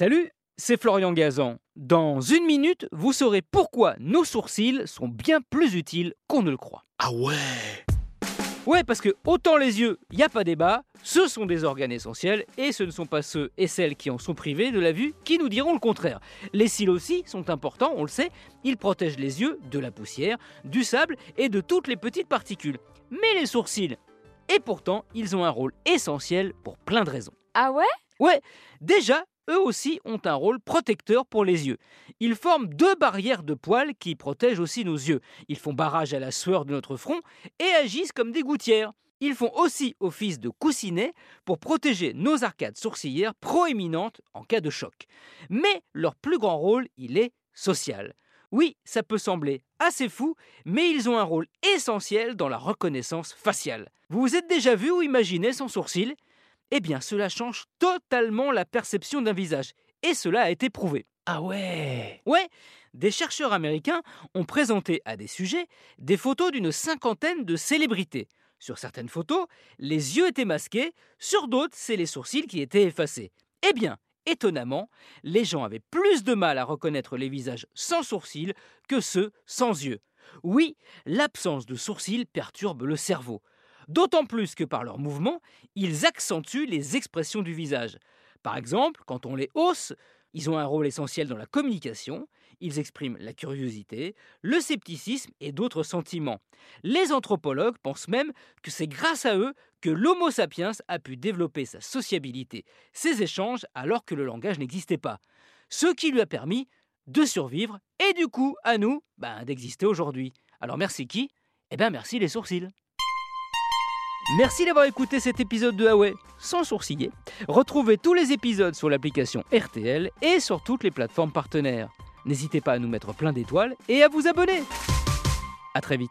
Salut, c'est Florian Gazan. Dans une minute, vous saurez pourquoi nos sourcils sont bien plus utiles qu'on ne le croit. Ah ouais? Ouais, parce que autant les yeux, il n'y a pas débat, ce sont des organes essentiels et ce ne sont pas ceux et celles qui en sont privés de la vue qui nous diront le contraire. Les cils aussi sont importants, on le sait, ils protègent les yeux de la poussière, du sable et de toutes les petites particules. Mais les sourcils, et pourtant, ils ont un rôle essentiel pour plein de raisons. Ah ouais? Ouais, déjà, eux aussi ont un rôle protecteur pour les yeux. Ils forment deux barrières de poils qui protègent aussi nos yeux. Ils font barrage à la sueur de notre front et agissent comme des gouttières. Ils font aussi office de coussinets pour protéger nos arcades sourcilières proéminentes en cas de choc. Mais leur plus grand rôle, il est social. Oui, ça peut sembler assez fou, mais ils ont un rôle essentiel dans la reconnaissance faciale. Vous vous êtes déjà vu ou imaginé sans sourcil eh bien cela change totalement la perception d'un visage. Et cela a été prouvé. Ah ouais Ouais, des chercheurs américains ont présenté à des sujets des photos d'une cinquantaine de célébrités. Sur certaines photos, les yeux étaient masqués, sur d'autres, c'est les sourcils qui étaient effacés. Eh bien, étonnamment, les gens avaient plus de mal à reconnaître les visages sans sourcils que ceux sans yeux. Oui, l'absence de sourcils perturbe le cerveau. D'autant plus que par leurs mouvements, ils accentuent les expressions du visage. Par exemple, quand on les hausse, ils ont un rôle essentiel dans la communication, ils expriment la curiosité, le scepticisme et d'autres sentiments. Les anthropologues pensent même que c'est grâce à eux que l'Homo sapiens a pu développer sa sociabilité, ses échanges alors que le langage n'existait pas. Ce qui lui a permis de survivre et du coup à nous ben, d'exister aujourd'hui. Alors merci qui Eh bien merci les sourcils. Merci d'avoir écouté cet épisode de Huawei sans sourciller. Retrouvez tous les épisodes sur l'application RTL et sur toutes les plateformes partenaires. N'hésitez pas à nous mettre plein d'étoiles et à vous abonner. A très vite.